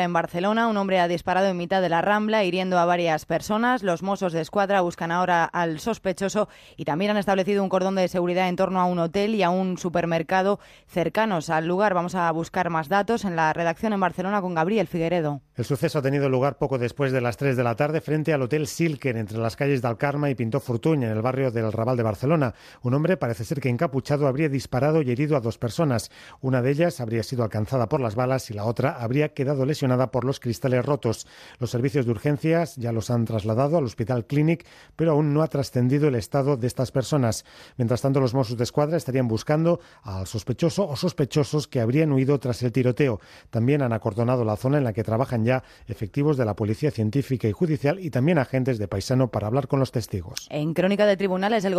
En Barcelona, un hombre ha disparado en mitad de la Rambla, hiriendo a varias personas. Los Mossos de Escuadra buscan ahora al sospechoso y también han establecido un cordón de seguridad en torno a un hotel y a un supermercado cercanos al lugar. Vamos a buscar más datos en la redacción en Barcelona con Gabriel Figueredo. El suceso ha tenido lugar poco después de las 3 de la tarde frente al Hotel Silken, entre las calles de Alcarma y Pinto Fortuny, en el barrio del Raval de Barcelona. Un hombre parece ser que encapuchado habría disparado y herido a dos personas. Una de ellas habría sido alcanzada por las balas y la otra habría quedado lesionada por los cristales rotos. Los servicios de urgencias ya los han trasladado al Hospital Clinic, pero aún no ha trascendido el estado de estas personas. Mientras tanto, los Mossos de Escuadra estarían buscando al sospechoso o sospechosos que habrían huido tras el tiroteo. También han acordonado la zona en la que trabajan efectivos de la Policía Científica y Judicial y también agentes de Paisano para hablar con los testigos. En Crónica de Tribunales, el Gobierno